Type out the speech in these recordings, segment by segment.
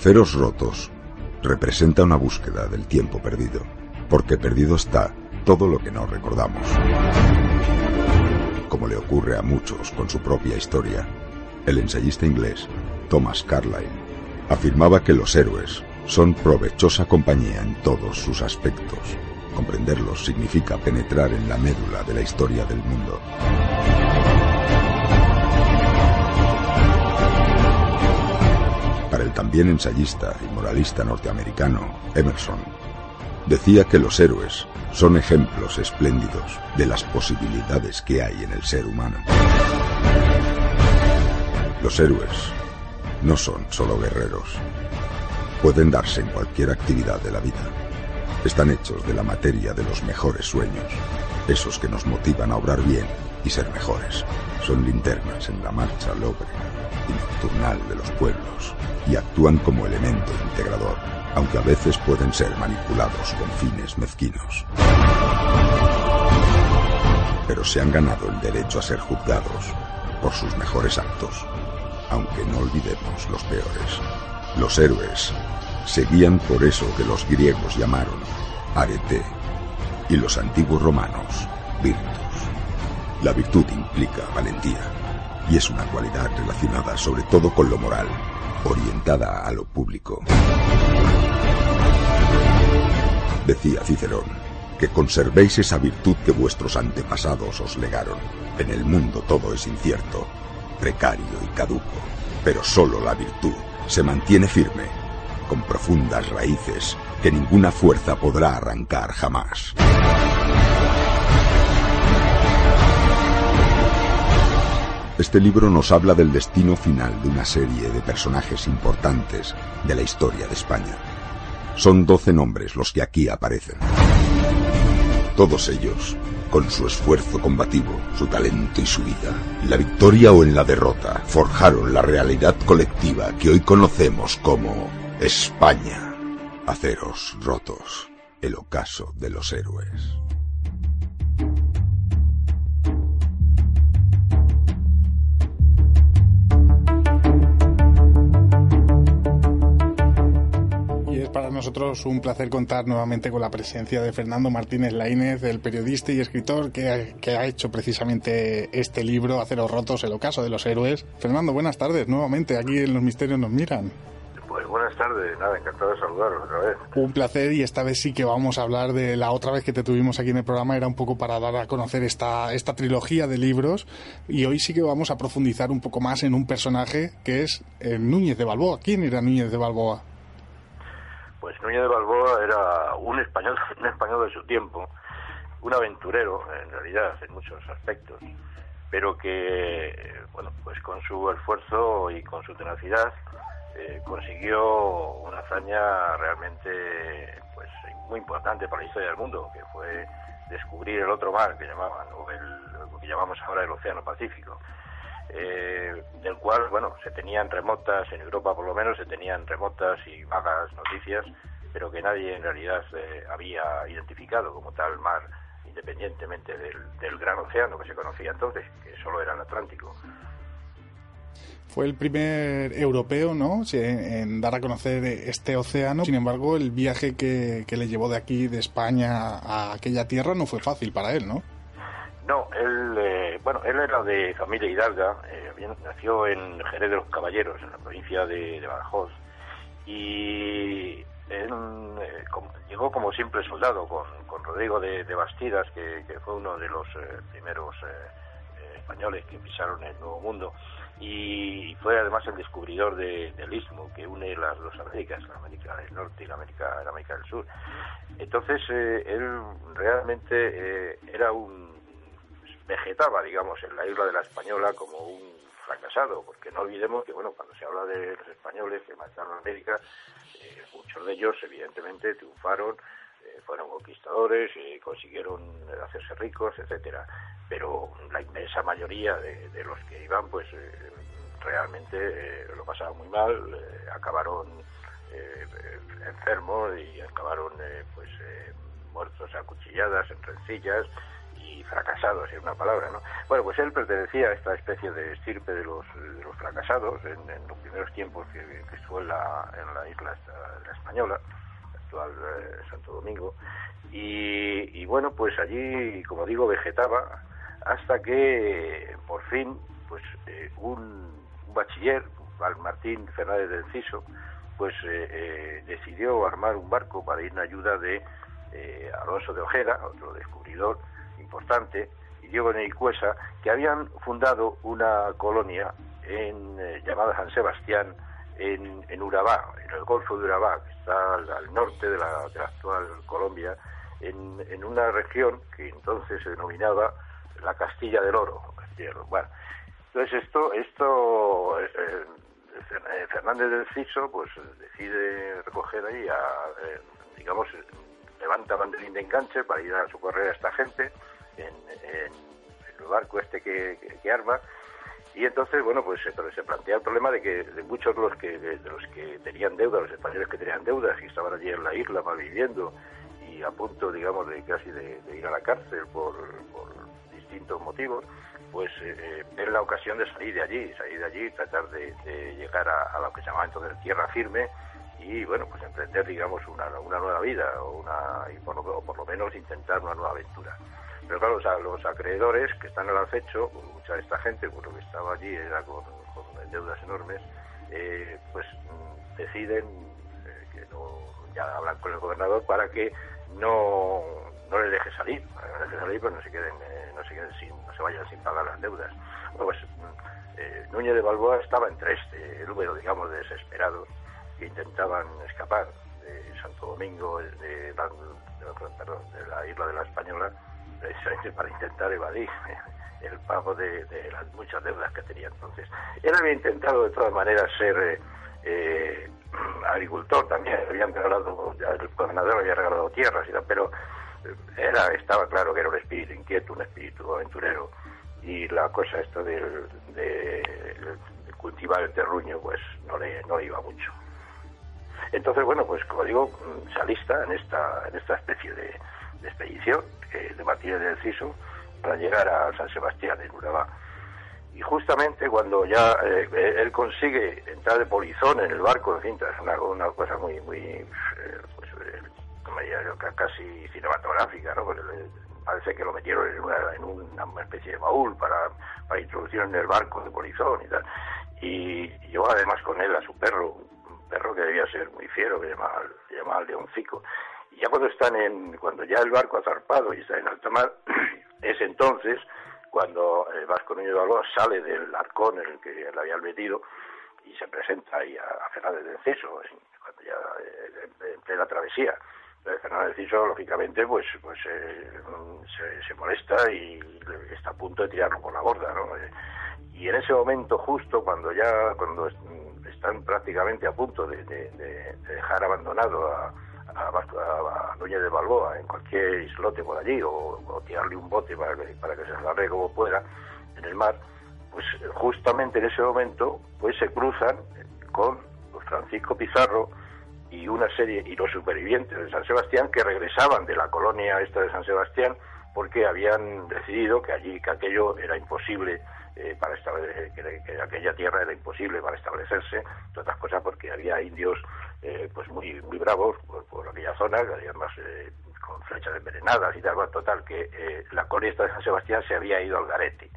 Aceros rotos representa una búsqueda del tiempo perdido, porque perdido está todo lo que no recordamos. Como le ocurre a muchos con su propia historia, el ensayista inglés Thomas Carlyle afirmaba que los héroes son provechosa compañía en todos sus aspectos. Comprenderlos significa penetrar en la médula de la historia del mundo. También ensayista y moralista norteamericano Emerson, decía que los héroes son ejemplos espléndidos de las posibilidades que hay en el ser humano. Los héroes no son solo guerreros. Pueden darse en cualquier actividad de la vida. Están hechos de la materia de los mejores sueños, esos que nos motivan a obrar bien y ser mejores. Son linternas en la marcha lóbrega y nocturnal de los pueblos y actúan como elemento integrador, aunque a veces pueden ser manipulados con fines mezquinos. Pero se han ganado el derecho a ser juzgados por sus mejores actos, aunque no olvidemos los peores. Los héroes seguían por eso que los griegos llamaron arete y los antiguos romanos virtus. La virtud implica valentía y es una cualidad relacionada sobre todo con lo moral, orientada a lo público. Decía Cicerón, que conservéis esa virtud que vuestros antepasados os legaron. En el mundo todo es incierto, precario y caduco, pero solo la virtud se mantiene firme, con profundas raíces que ninguna fuerza podrá arrancar jamás. Este libro nos habla del destino final de una serie de personajes importantes de la historia de España. Son doce nombres los que aquí aparecen. Todos ellos, con su esfuerzo combativo, su talento y su vida, en la victoria o en la derrota, forjaron la realidad colectiva que hoy conocemos como España. Aceros rotos, el ocaso de los héroes. Para nosotros un placer contar nuevamente con la presencia de Fernando Martínez Laínez, el periodista y escritor que ha, que ha hecho precisamente este libro, Aceros Rotos, el ocaso de los héroes. Fernando, buenas tardes, nuevamente aquí en Los Misterios nos miran. Pues buenas tardes, nada, encantado de saludaros otra vez. Un placer y esta vez sí que vamos a hablar de la otra vez que te tuvimos aquí en el programa, era un poco para dar a conocer esta, esta trilogía de libros y hoy sí que vamos a profundizar un poco más en un personaje que es eh, Núñez de Balboa. ¿Quién era Núñez de Balboa? Pues Núñez de Balboa era un español, un español de su tiempo, un aventurero, en realidad, en muchos aspectos, pero que, bueno, pues con su esfuerzo y con su tenacidad eh, consiguió una hazaña realmente, pues, muy importante para la historia del mundo, que fue descubrir el otro mar que llamaban, o el, lo que llamamos ahora el Océano Pacífico eh, del cual, bueno, se tenían remotas, en Europa por lo menos, se tenían remotas y vagas noticias, pero que nadie en realidad eh, había identificado como tal mar, independientemente del, gran océano que se conocía entonces, que solo era el Atlántico. Fue el primer europeo, ¿no? En dar a conocer este océano. Sin embargo, el viaje que, que le llevó de aquí, de España, a aquella tierra no fue fácil para él, ¿no? No, él, bueno, él era de familia hidalga, eh, nació en Jerez de los Caballeros, en la provincia de, Badajoz, y él, eh, llegó como simple soldado con, Rodrigo de, Bastidas, que, fue uno de los primeros españoles que pisaron el Nuevo Mundo, y fue además el descubridor del istmo que une las dos Américas, la América del Norte y la América, la América del Sur. Entonces eh, él realmente eh, era un vegetaba, digamos, en la isla de la Española como un fracasado, porque no olvidemos que, bueno, cuando se habla de los españoles que marcharon a América, eh, muchos de ellos, evidentemente, triunfaron, fueron conquistadores, consiguieron hacerse ricos, etcétera. Pero la inmensa mayoría de, los que iban, pues eh, realmente eh, lo pasaban muy mal, eh, acabaron enfermos y acabaron pues muertos a cuchilladas, en rencillas y fracasados, en una palabra, ¿no? Bueno, pues él pertenecía a esta especie de estirpe de los, fracasados en, los primeros tiempos que, estuvo en la, en la isla la española, actual Santo Domingo, y, y, bueno, pues allí, como digo, vegetaba hasta que por fin pues eh, un, bachiller, Martín Fernández del Ciso, pues eh, eh, decidió armar un barco para ir en ayuda de Alonso de Ojeda, otro descubridor importante, y Diego Neicuesa, que habían fundado una colonia en, llamada San Sebastián en, en, Urabá, en el Golfo de Urabá, que está al, norte de la, de la, actual Colombia, en, en una región que entonces se denominaba la Castilla del Oro. Bueno, entonces esto, esto eh, eh, Fernández del Ciso, pues decide recoger ahí, a, eh, digamos, levanta banderín de enganche para ir a socorrer a esta gente en, el barco este que, arma y entonces bueno pues se, se, plantea el problema de que de muchos de los que de, los que tenían deuda los españoles que tenían deudas y estaban allí en la isla malviviendo y a punto digamos de casi de, ir a la cárcel por distintos motivos, pues eh, ver la ocasión de salir de allí, salir de allí, tratar de, llegar a, lo que se llama entonces tierra firme y bueno, pues emprender digamos una, una nueva vida o, una, y lo, por lo menos intentar una nueva aventura. Pero claro, los, acreedores que están al acecho, mucha de esta gente, por lo que estaba allí era con, deudas enormes, eh, pues mm, deciden eh, que no, ya hablan con el gobernador para que no, no les deje salir, para que no les deje salir, pues no se queden no se, queden sin, no se vayan sin pagar las deudas. Bueno, pues eh, Núñez de Balboa estaba entre este número, digamos, de desesperados que intentaban escapar de Santo Domingo, de, la isla de la Española, precisamente para intentar evadir el pago de, las muchas deudas que tenía entonces. Él había intentado de todas maneras ser eh, eh, agricultor también, habían regalado, el gobernador había regalado tierras pero era estaba claro que era un espíritu inquieto, un espíritu aventurero y la cosa esto de, cultivar el terruño pues no le, no iba mucho. Entonces, bueno, pues como digo, se alista en esta, en esta especie de, expedición de Martínez del Ciso para llegar a San Sebastián en Urabá. Y justamente cuando ya eh, él consigue entrar de polizón en el barco, en fin, es una, una cosa muy, muy eh, casi cinematográfica, ¿no? parece que lo metieron en una, especie de baúl para, para introducir en el barco de polizón y tal. Y, llevó además con él a su perro, un perro que debía ser muy fiero, que llamaba, llamaba Leoncico. Ya cuando están en, cuando ya el barco ha zarpado y está en alta mar, es entonces cuando el Vasco Núñez de Balboa sale del arcón en el que le habían metido y se presenta ahí a, a Fernández de Ceso, cuando ya eh, en plena travesía. Fernández Ciso, lógicamente, pues, pues eh, se, molesta y está a punto de tirarlo por la borda, ¿no? Eh, y en ese momento, justo cuando ya, cuando están prácticamente a punto de, dejar abandonado a, a, Núñez de Balboa en cualquier islote por allí o, tirarle un bote para que, que se agarre como pueda en el mar, pues justamente en ese momento pues se cruzan con Francisco Pizarro, y una serie, y los supervivientes de San Sebastián que regresaban de la colonia esta de San Sebastián porque habían decidido que allí, que aquello era imposible eh, para establecer, que, aquella tierra era imposible para establecerse, entre otras cosas porque había indios eh, pues muy muy bravos por, aquella zona, además eh, con flechas envenenadas y tal, total, que la colonia esta de San Sebastián se había ido al garete.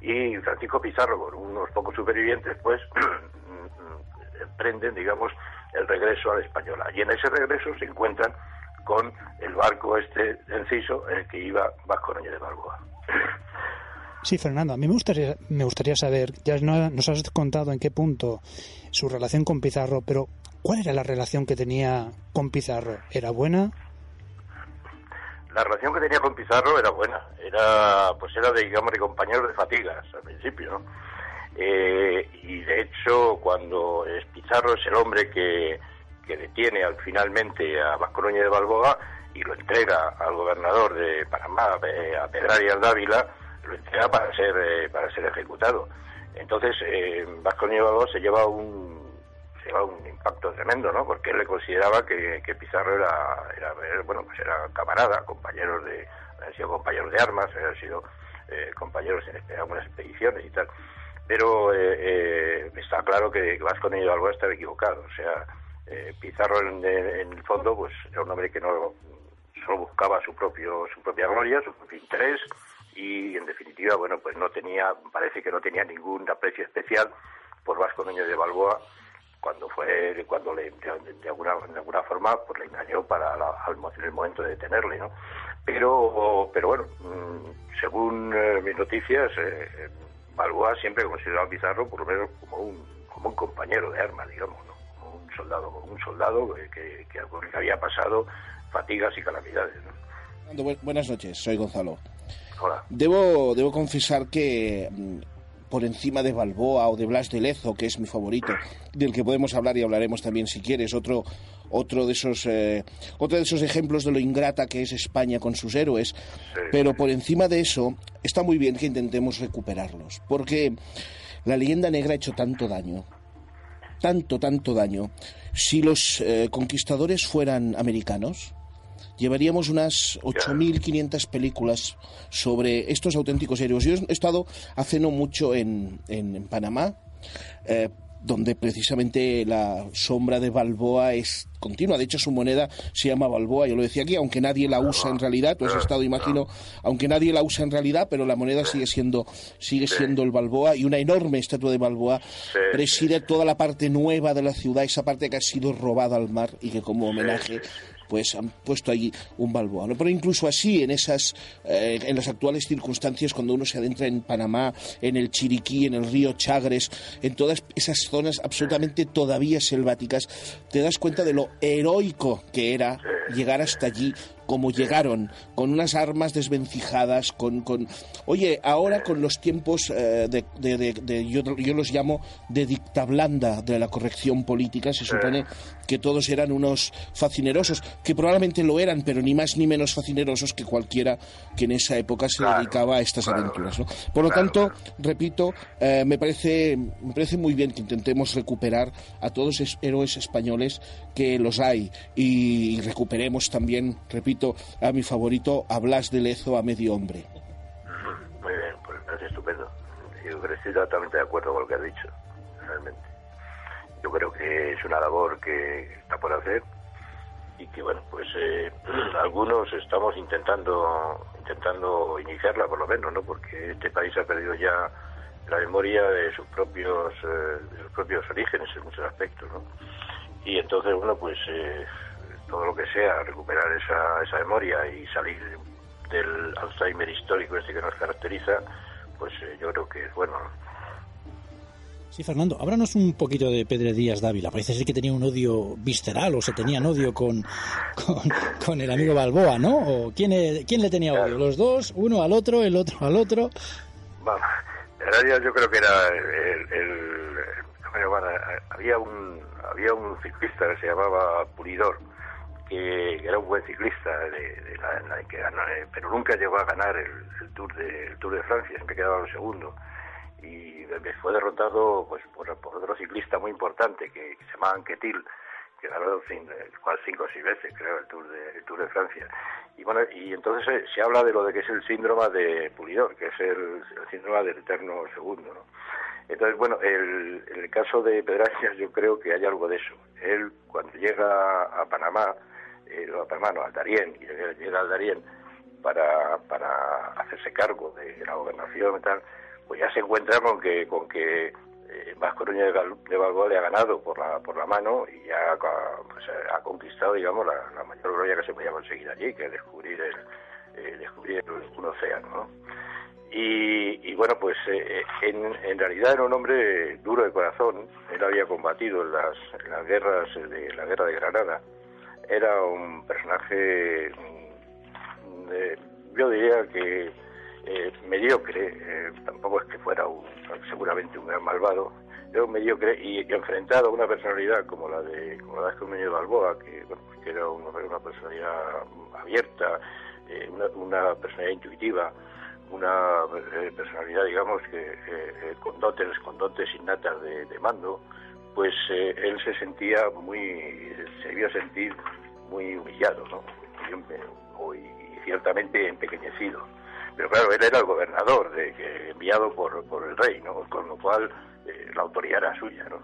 Y Francisco Pizarro, con unos pocos supervivientes, pues emprenden, digamos, el regreso a la española. Y en ese regreso se encuentran con el barco este enciso en el que iba Vasco Núñez de Balboa. Sí, Fernando, a mí me gustaría, me gustaría saber, ya nos has contado en qué punto su relación con Pizarro, pero ¿cuál era la relación que tenía con Pizarro? ¿Era buena? La relación que tenía con Pizarro era buena, era pues era de digamos de compañero de fatigas al principio, ¿no? Eh, y de hecho cuando Pizarro es el hombre que, que detiene al finalmente a Vasco de Balboa y lo entrega al gobernador de Panamá, eh, a Pedrarias Dávila, lo entrega para ser eh, para ser ejecutado. Entonces, eh, Vasco Balboa se lleva un se lleva un impacto tremendo, ¿no? Porque él le consideraba que, que Pizarro era, era, bueno, pues era camarada, compañeros de, habían sido compañeros de armas, habían sido eh, compañeros en algunas expediciones y tal. Pero está claro que Vasco de Balboa estaba equivocado, o sea, Pizarro en, en, el fondo pues era un hombre que no solo buscaba su propio su propia gloria, su propio interés y en definitiva, bueno, pues no tenía, parece que no tenía ningún aprecio especial por Vasco Núñez de Balboa cuando fue cuando le de, alguna de alguna forma pues le engañó para en el momento de detenerle no pero pero bueno mm, según eh, mis noticias eh, Balboa siempre consideraba a Pizarro por lo menos como un como un compañero de armas digamos no como un soldado un soldado que, que, que había pasado fatigas y calamidades. buenas noches, soy Gonzalo. Hola. Debo, debo confesar que mm, por encima de Balboa o de Blas de Lezo, que es mi favorito, del que podemos hablar y hablaremos también si quieres, otro, otro de esos eh, otro de esos ejemplos de lo ingrata que es España con sus héroes. Pero por encima de eso, está muy bien que intentemos recuperarlos, porque la leyenda negra ha hecho tanto daño, tanto, tanto daño. Si los eh, conquistadores fueran americanos, llevaríamos unas 8.500 películas sobre estos auténticos héroes. Yo he estado hace no mucho en, en, Panamá, eh, donde precisamente la sombra de Balboa es continua. De hecho, su moneda se llama Balboa, yo lo decía aquí, aunque nadie la usa en realidad, tú has estado, imagino, aunque nadie la usa en realidad, pero la moneda sigue siendo, sigue siendo el Balboa y una enorme estatua de Balboa preside toda la parte nueva de la ciudad, esa parte que ha sido robada al mar y que como homenaje pues han puesto allí un Balboa. Pero incluso así, en esas, eh, en las actuales circunstancias, cuando uno se adentra en Panamá, en el Chiriquí, en el río Chagres, en todas esas zonas absolutamente todavía selváticas, te das cuenta de lo heroico que era llegar hasta allí como llegaron, con unas armas desvencijadas, con... con oye, ahora con los tiempos eh, de, de, yo, yo, los llamo de dicta blanda de la corrección política, se supone que todos eran unos facinerosos, que probablemente lo eran, pero ni más ni menos facinerosos que cualquiera que en esa época se dedicaba a estas aventuras. ¿no? Por lo tanto, repito, eh, me, parece, me parece muy bien que intentemos recuperar a todos esos héroes españoles que los hay y recuperemos también, repito, a mi favorito, a Blas de Lezo a medio hombre. Muy bien, pues me estupendo. Yo estoy totalmente de acuerdo con lo que has dicho, realmente. Yo creo que es una labor que está por hacer y que, bueno, pues eh, algunos estamos intentando intentando iniciarla, por lo menos, ¿no? Porque este país ha perdido ya la memoria de sus propios eh, de sus propios orígenes en muchos aspectos, ¿no? Y entonces, bueno, pues eh, todo lo que sea, recuperar esa, esa memoria y salir del Alzheimer histórico este que nos caracteriza, pues eh, yo creo que es bueno. Sí, Fernando, háblanos un poquito de Pedro Díaz Dávila. Parece ser que tenía un odio visceral o se tenía odio con, con, el amigo Balboa, ¿no? ¿O quién, quién le tenía odio? ¿Los dos? ¿Uno al otro? ¿El otro al otro? Bueno, en realidad yo creo que era el, el, había un había un ciclista que se llamaba Pulidor que era un buen ciclista, de, la, eh, pero nunca llegó a ganar el, Tour de Tour de Francia, siempre quedaba en segundo. Y fue derrotado pues por, otro ciclista muy importante que, se llamaba Anquetil que ganó cinco o seis veces creo el Tour de Tour de Francia. Y bueno y entonces se, habla de lo de que es el síndrome de Pulidor que es el, síndrome del eterno segundo entonces bueno el, el caso de Pedracias yo creo que hay algo de eso. Él cuando llega a Panamá eh, los hermanos al Darién, y llega al Darién para, para hacerse cargo de la gobernación y tal, pues ya se encuentra con que con que eh, Vasco de, Balboa le ha ganado por la por la mano y ya pues, ha conquistado digamos la, mayor gloria que se podía conseguir allí que es descubrir el eh, descubrir un océano ¿no? Y, bueno, pues eh, en, realidad era un hombre duro de corazón. Él había combatido en las, las guerras de la guerra de Granada. Era un personaje, mm, yo diría que eh, mediocre. Eh, tampoco es que fuera un, seguramente un gran malvado. Era un mediocre y, enfrentado a una personalidad como la de como la de Balboa, que, pues que era una, personalidad abierta, una, una personalidad intuitiva una eh, personalidad, digamos, que eh, con dotes, con dotes innatas de, mando, pues eh, él se sentía muy, se vio sentir muy humillado, ¿no? Y, ciertamente empequeñecido. Pero claro, él era el gobernador, de, enviado por, por el rey, ¿no? Con lo cual la autoridad era suya, ¿no?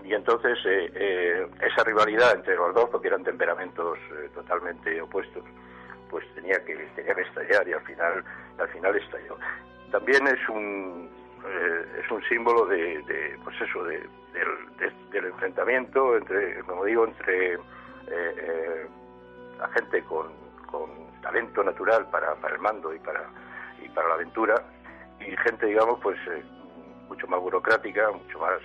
Y entonces esa rivalidad entre los dos, porque eran temperamentos totalmente opuestos, pues tenía que tenía que estallar y al final al final estalló también es un eh, es un símbolo de, pues eso de, del, enfrentamiento entre como digo entre eh, eh, la gente con, talento natural para, para el mando y para y para la aventura y gente digamos pues mucho más burocrática mucho más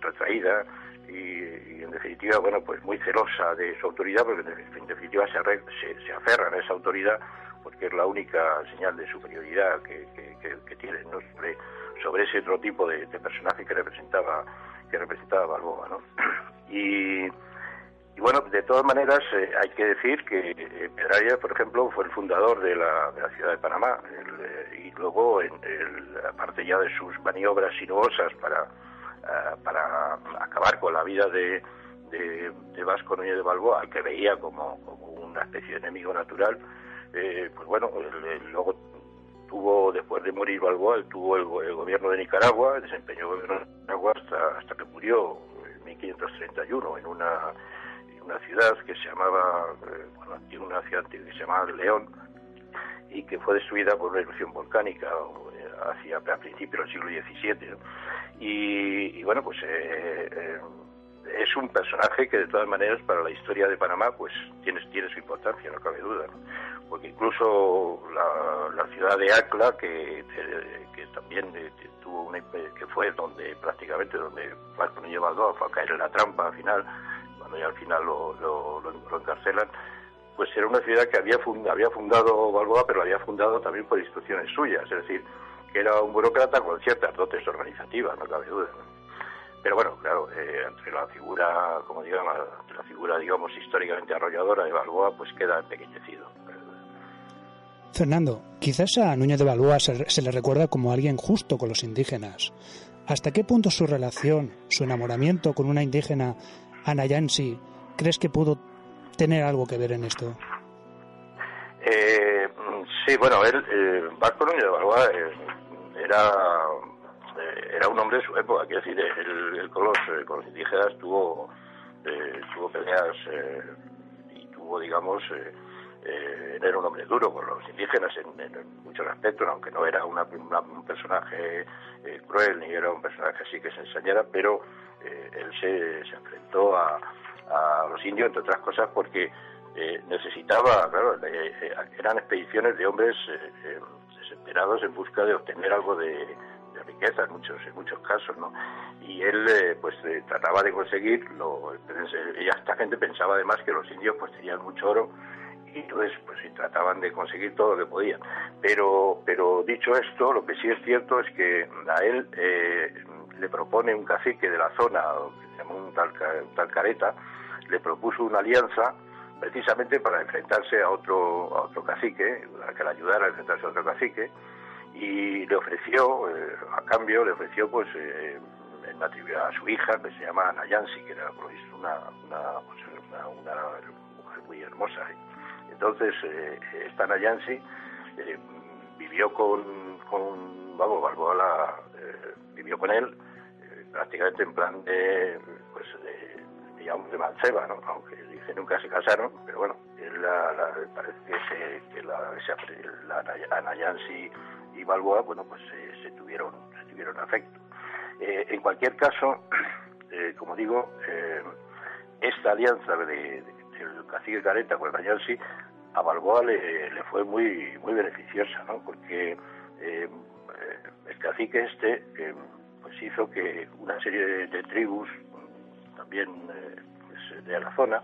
retraída y, en definitiva, bueno, pues muy celosa de su autoridad, porque en definitiva se, se, aferran a esa autoridad porque es la única señal de superioridad que, que, sobre, sobre ese otro tipo de, personaje que representaba que representaba Balboa, ¿no? Y, bueno, de todas maneras, eh, hay que decir que eh, Pedraria, por ejemplo, fue el fundador de la, de ciudad de Panamá, eh, y luego, aparte ya de sus maniobras sinuosas para eh, para acabar con la vida de, de, Vasco Núñez de Balboa, al que veía como, una especie de enemigo natural, eh, pues bueno, luego tuvo, después de morir Balboa, tuvo el, gobierno de Nicaragua, desempeñó el gobierno de Nicaragua hasta, hasta que murió en 1531 en una, en una ciudad que se llamaba, eh, bueno, una ciudad que se llamaba León, y que fue destruida por una erupción volcánica hacia a principios del siglo XVII. Y, bueno, pues eh, eh, es un personaje que de todas maneras para la historia de Panamá pues tiene, tiene su importancia, no cabe duda. Porque incluso la, ciudad de Acla, que, que también eh, tuvo una, que fue donde prácticamente donde Núñez Balboa fue a caer en la trampa al final, cuando ya al final lo, lo, lo encarcelan, pues era una ciudad que había, había fundado Balboa, pero había fundado también por instrucciones suyas, es decir, que era un burócrata con ciertas dotes organizativas, no cabe duda. Pero bueno, claro, eh, entre la figura, como digamos, la figura, digamos, históricamente arrolladora de Balboa, pues queda empequeñecido. Fernando, quizás a Núñez de Balboa se, le recuerda como alguien justo con los indígenas. ¿Hasta qué punto su relación, su enamoramiento con una indígena, Ana Yansi, crees que pudo tener algo que ver en esto? Eh, sí, bueno, él, eh, Vasco Núñez de Balboa eh, era era un hombre de su época, quiero decir, él, con, los, con los indígenas tuvo, tuvo peleas y tuvo, digamos, era un hombre duro con los indígenas en, muchos aspectos, aunque no era una, un personaje cruel ni era un personaje así que se ensañara, pero él se, se enfrentó a, a los indios, entre otras cosas, porque eh, necesitaba, claro, eh, eh, eran expediciones de hombres desesperados en busca de obtener algo de, riqueza en muchos en muchos casos, ¿no? Y él, pues, trataba de conseguirlo. Y esta gente pensaba además que los indios, pues, tenían mucho oro y entonces, pues, trataban de conseguir todo lo que podían. Pero, pero dicho esto, lo que sí es cierto es que a él le propone un cacique de la zona, que se llama un tal, un tal Careta, le propuso una alianza precisamente para enfrentarse a otro, a otro cacique, a que le ayudara a enfrentarse a otro cacique, y le ofreció, eh, a cambio, le ofreció pues eh, a su hija, que se llama Nayansi, que era pues, una, pues, una, una, mujer muy hermosa. Entonces, eh, esta Nayansi eh, vivió con, con, vamos, Balboa vivió con él prácticamente en plan de, pues, de, digamos, de manceba, ¿no? Aunque dice nunca se casaron, pero bueno, la, parece que, se, que la, la y Balboa, bueno, pues se, tuvieron, se tuvieron afecto. Eh, en cualquier caso, eh, como digo, eh, esta alianza de, del cacique Careta con Anayansi a Balboa le, fue muy muy beneficiosa, ¿no? Porque eh, el cacique este pues hizo que una serie de, tribus, también pues, de la zona,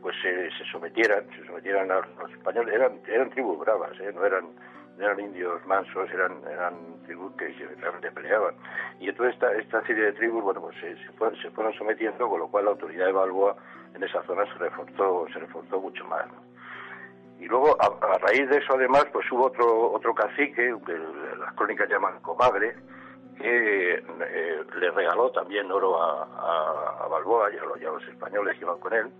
pues se, sometieran, se sometieran a los españoles, eran, eran tribus bravas, no eran eran indios mansos, eran, eran tribus que realmente peleaban. Y entonces esta, esta serie de tribus, bueno, pues se, se, fueron, sometiendo, con lo cual la autoridad de Balboa en esa zona se reforzó, se reforzó mucho más. Y luego, a, raíz de eso, además, pues hubo otro, otro cacique, que las crónicas llaman Comagre, que eh, le regaló también oro a, a, Balboa y a, los, españoles que iban con él.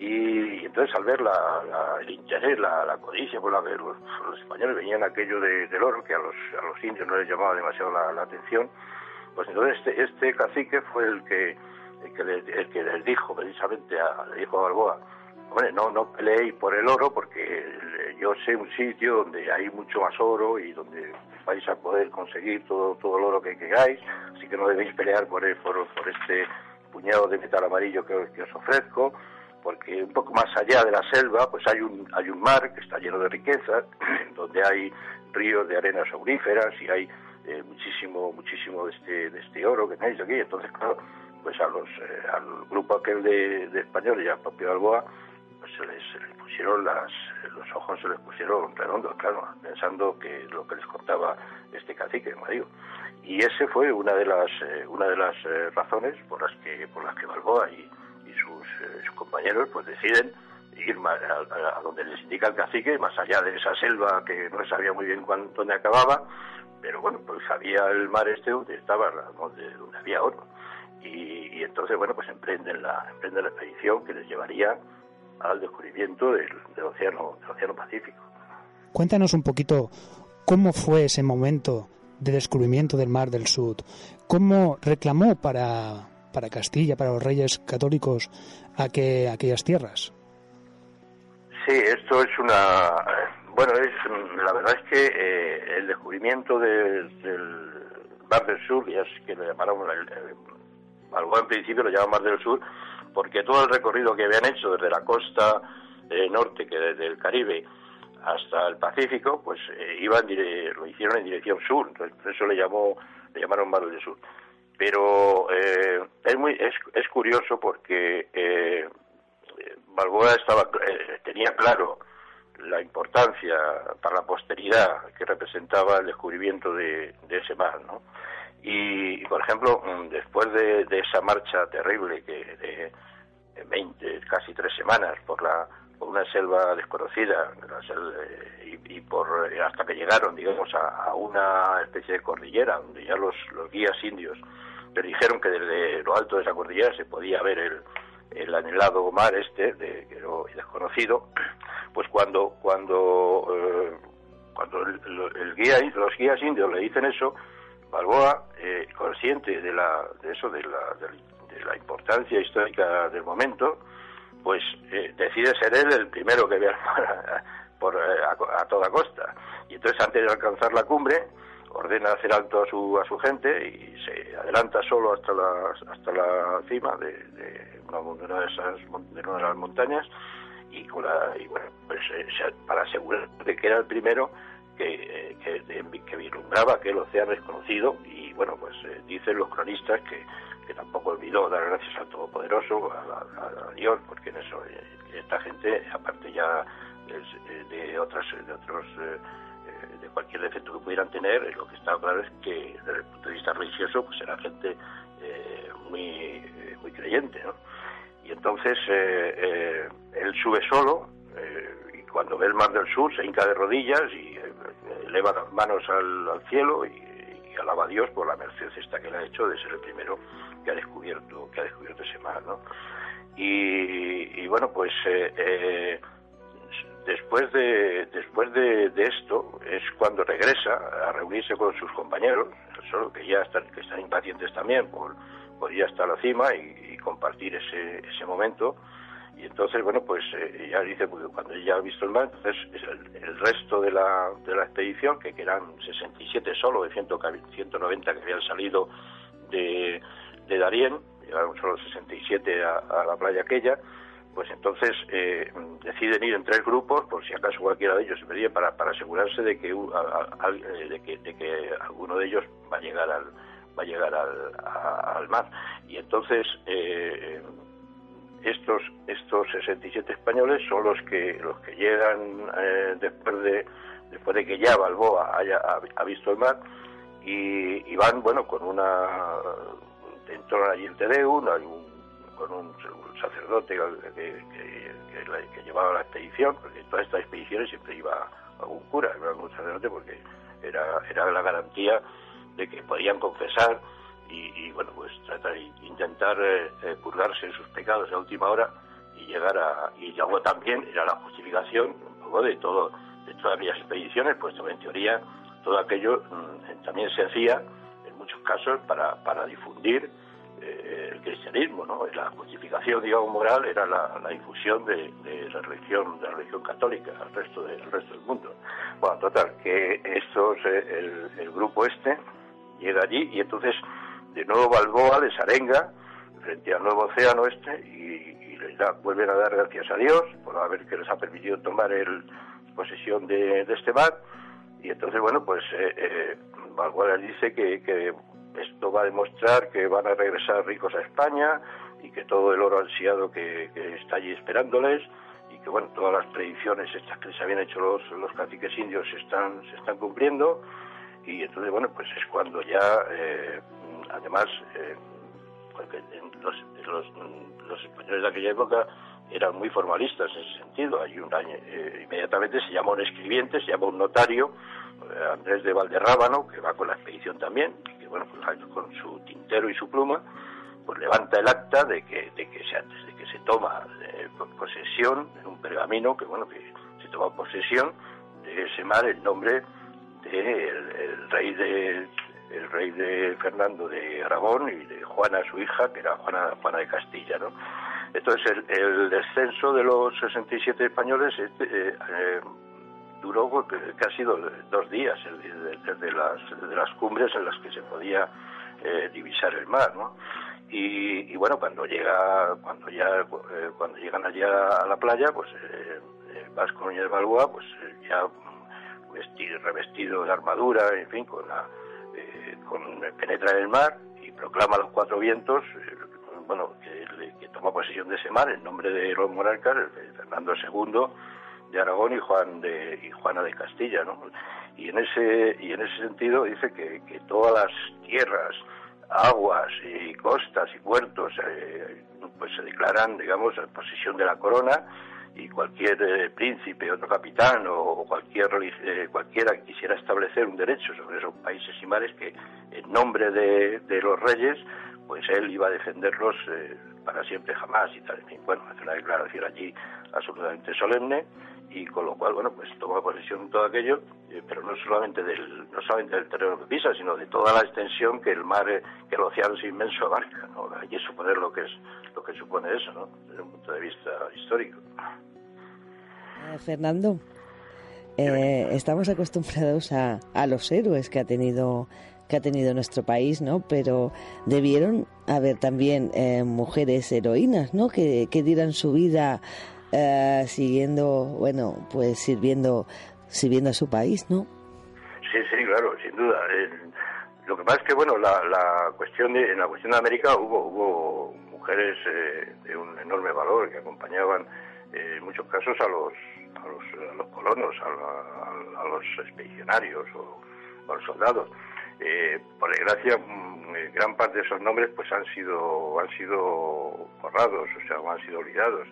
Y, entonces al ver la, el interés, la, codicia por la que los, españoles venían aquello del oro, que a los, a los indios no les llamaba demasiado la, atención, pues entonces este, este cacique fue el que, el que, les, dijo precisamente, a, le dijo a Balboa, hombre, no, no peleéis por el oro porque yo sé un sitio donde hay mucho más oro y donde vais a poder conseguir todo, todo el oro que queráis, así que no debéis pelear por, por, por este puñado de metal amarillo que os ofrezco, porque un poco más allá de la selva pues hay un hay un mar que está lleno de riqueza donde hay ríos de arenas auríferas y hay eh, muchísimo muchísimo de este de este oro que tenéis aquí. Entonces claro pues a los eh, al grupo aquel de, españoles y al propio Balboa pues se les, pusieron las los ojos se les pusieron redondos claro pensando que lo que les contaba este cacique digo. Y ese fue una de las eh, una de las razones por las que por las que Balboa y eh, sus, compañeros pues deciden ir a, donde les indica el cacique, más allá de esa selva que no sabía muy bien cuándo, dónde acababa, pero bueno, pues sabía el mar este donde estaba, donde, donde había oro. Y, entonces, bueno, pues emprenden la, emprenden la expedición que les llevaría al descubrimiento del, océano, del océano Pacífico. Cuéntanos un poquito cómo fue ese momento de descubrimiento del Mar del Sur, cómo reclamó para, para Castilla, para los reyes católicos, a que aquellas tierras. Sí, esto es una. Bueno, es la verdad es que eh, el descubrimiento del Mar del Sur, ya es que lo llamaron, algo en principio lo llamaban Mar del Sur, porque todo el recorrido que habían hecho desde la costa eh, norte, que desde el Caribe, hasta el Pacífico, pues eh, iban lo hicieron en dirección sur, entonces por eso le llamó le llamaron Mar del Sur pero eh, es muy es, es curioso porque eh, Balboa estaba eh, tenía claro la importancia para la posteridad que representaba el descubrimiento de, ese mar, ¿no? Y, por ejemplo, mm, después de, esa marcha terrible que de, 20, casi tres semanas por la por una selva desconocida y, por hasta que llegaron, digamos, a, a, una especie de cordillera donde ya los, los guías indios pero dijeron que desde lo alto de esa cordillera se podía ver el, el anhelado mar este de, desconocido. Pues cuando cuando eh, cuando el, guía los guías indios le dicen eso Balboa eh, consciente de la de eso de la, de la importancia histórica del momento pues eh, decide ser él el primero que vea por a, toda costa. Y entonces antes de alcanzar la cumbre ordena hacer alto a su, a su gente y se adelanta solo hasta la, hasta la cima de, de, una, de, esas, de una de las montañas y, con la, y bueno, pues, eh, para asegurar de que era el primero que, que, que, vislumbraba aquel océano desconocido y bueno, pues eh, dicen los cronistas que, que tampoco olvidó dar gracias al Todopoderoso, a, Dios, porque en eso eh, esta gente, aparte ya de otras de otros de cualquier defecto que pudieran tener, lo que está claro es que desde el punto de vista religioso pues era gente eh, muy, eh, muy creyente. ¿no? Y entonces eh, él sube solo y cuando ve el mar del sur se hinca de rodillas y eleva las manos al, cielo y, alaba a Dios por la merced esta que le ha hecho de ser el primero que ha descubierto que ha descubierto ese mar. ¿no? Y, y bueno, pues después de después de, esto es cuando regresa a reunirse con sus compañeros solo que ya están que están impacientes también por, por ir hasta la cima y, compartir ese, ese momento. Y entonces bueno pues eh, ya dice porque cuando ya ha visto el mar entonces el, resto de la, de la expedición que, eran 67 solo de 190 que habían salido de, de Darién llegaron solo 67 a, a la playa aquella pues entonces eh, deciden ir en tres grupos, por si acaso cualquiera de ellos se perdía, para, para asegurarse de que, eh, de que, de que alguno de ellos va a llegar al va a llegar al, mar. Y entonces eh, estos estos 67 españoles son los que los que llegan después de después de que ya Balboa haya ha, visto el mar y, van bueno con una dentro allí el Tedeum, hay un, con un sacerdote que, llevaba la expedición, porque en todas estas expediciones siempre iba algún cura, iba algún sacerdote, porque era, era la garantía de que podían confesar y, bueno, pues tratar intentar eh, eh, purgarse sus pecados a última hora y llegar a. Y luego también era la justificación un poco de todo, de todas aquellas expediciones, puesto que en teoría todo aquello mm, también se hacía en muchos casos para, para difundir eh, el cristianismo, ¿no? La justificación, digamos, moral era la, difusión de, la religión, de la religión católica al resto, del resto del mundo. Bueno, total, que estos, eh, el, grupo este llega allí y entonces de nuevo Balboa les arenga frente al nuevo océano este y, les da, vuelven a dar gracias a Dios por haber que les ha permitido tomar el, posesión de, este mar y entonces bueno pues eh, Balboa les dice que esto va a demostrar que van a regresar ricos a España y que todo el oro ansiado que, está allí esperándoles y que bueno todas las predicciones estas que se habían hecho los, los caciques indios se están se están cumpliendo. Y entonces bueno pues es cuando ya eh, además eh, los, los, españoles de aquella época eran muy formalistas en ese sentido. Hay un año, eh, inmediatamente se llama un escribiente, se llama un notario, Andrés de Valderrábano, que va con la expedición también, bueno, pues con su tintero y su pluma, pues levanta el acta de que, de que se, de que se toma eh, posesión en un pergamino, que bueno, que se toma posesión de ese mar el nombre del el rey de el rey de Fernando de Aragón y de Juana su hija que era Juana Juana de Castilla no entonces el, descenso de los 67 españoles este, eh, eh, duró casi dos días, desde las, cumbres en las que se podía eh, divisar el mar, ¿no? Y, bueno, cuando llega, cuando ya, eh, cuando llegan allá a la playa, pues eh, Vasco Núñez Balboa, pues ya vestido, revestido de armadura, en fin, con la, con, penetra en el mar y proclama los cuatro vientos, bueno, que, toma posesión de ese mar en nombre de los monarcas, Fernando II de Aragón y Juan de y Juana de Castilla, ¿no? Y en ese y en ese sentido dice que, que todas las tierras, aguas y costas y puertos eh, pues se declaran, digamos, en posesión de la corona y cualquier eh, príncipe, otro capitán o, cualquier eh, cualquiera que quisiera establecer un derecho sobre esos países y mares que en nombre de, de los reyes pues él iba a defenderlos para siempre jamás y tal. En fin, bueno, hace una declaración allí absolutamente solemne y con lo cual, bueno, pues toma posesión de todo aquello, eh, pero no solamente del no solamente del terreno que pisa, sino de toda la extensión que el mar, eh, que el océano es inmenso abarca, ¿no? Hay que suponer lo que es lo que supone eso, ¿no? Desde un punto de vista histórico. Eh, Fernando, estamos acostumbrados a, a los héroes que ha tenido que ha tenido nuestro país, ¿no? Pero debieron haber también mujeres heroínas, ¿no? Que, que dieran su vida eh, siguiendo, bueno, pues sirviendo, sirviendo a su país, ¿no? Sí, sí, claro, sin duda. lo que pasa es que, bueno, la, la cuestión de, en la cuestión de América hubo, hubo mujeres eh, de un enorme valor que acompañaban eh, en muchos casos a los, a los, a los colonos, a, a, los expedicionarios o, a los soldados. Por desgracia, mm, gran parte de esos nombres pues han sido han sido borrados, o sea, han sido olvidados.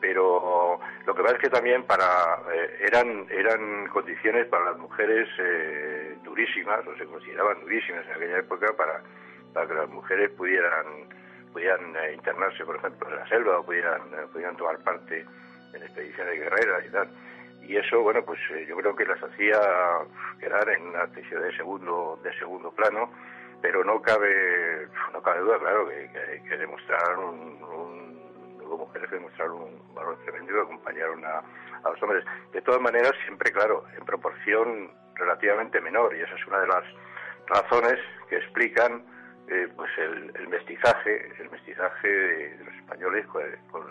Pero lo que pasa es que también para eh, eran eran condiciones para las mujeres eh, durísimas o se consideraban durísimas en aquella época para, para que las mujeres pudieran pudieran eh, internarse por ejemplo en la selva o pudieran pudieran tomar parte en expediciones guerreras y tal y eso bueno pues yo creo que las hacía quedar en una especie de segundo de segundo plano pero no cabe no cabe duda claro que, que, que demostraron un como mujeres que demostraron un valor tremendo y acompañaron a, los hombres. De todas maneras, siempre, claro, en proporción relativamente menor, y esa es una de las razones que explican eh, pues el, mestizaje, el mestizaje de, los españoles con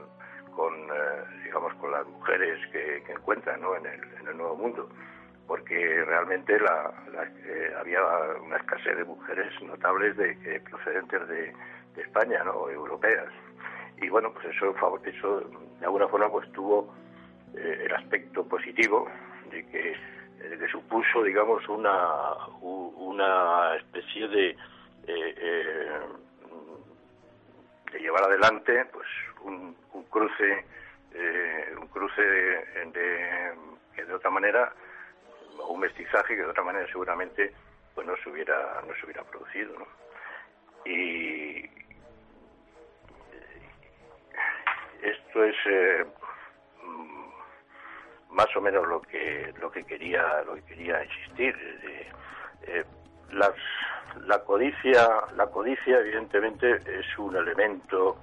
digamos con las mujeres que, encuentran ¿no? en, el, en el nuevo mundo porque realmente la, había una escasez de mujeres notables de, procedentes de, España no europeas y bueno pues eso eso de alguna forma pues tuvo el aspecto positivo de que que supuso, digamos, una, una especie de, eh, eh, de llevar adelante pues un, cruce eh, un cruce de, que de otra manera un mestizaje que de otra manera seguramente pues no se hubiera no se hubiera producido ¿no? y esto es más o menos lo que lo que quería lo que quería insistir eh, la codicia la codicia evidentemente es un elemento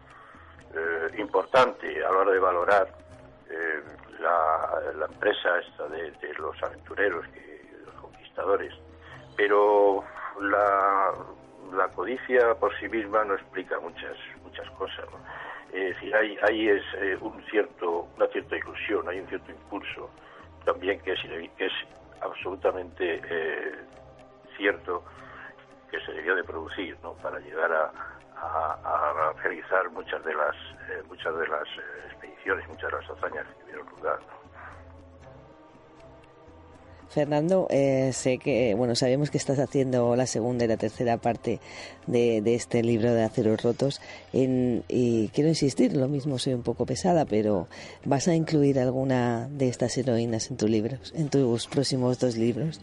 eh, importante a la hora de valorar eh, la, empresa esta de, los aventureros que los conquistadores. Pero la, la codicia por sí misma no explica muchas muchas cosas es decir, hay, es eh, un cierto, una cierta ilusión, hay un cierto impulso también que es, que es absolutamente eh, cierto que se debió de producir ¿no? para llegar a, realizar muchas de las eh, muchas de las expediciones, muchas de las hazañas que tuvieron lugar. Fernando, eh, sé que, bueno, sabemos que estás haciendo la segunda y la tercera parte de, este libro de Aceros Rotos. y quiero insistir, lo mismo soy un poco pesada, pero ¿vas a incluir alguna de estas heroínas en, tu libros, en tus próximos dos libros?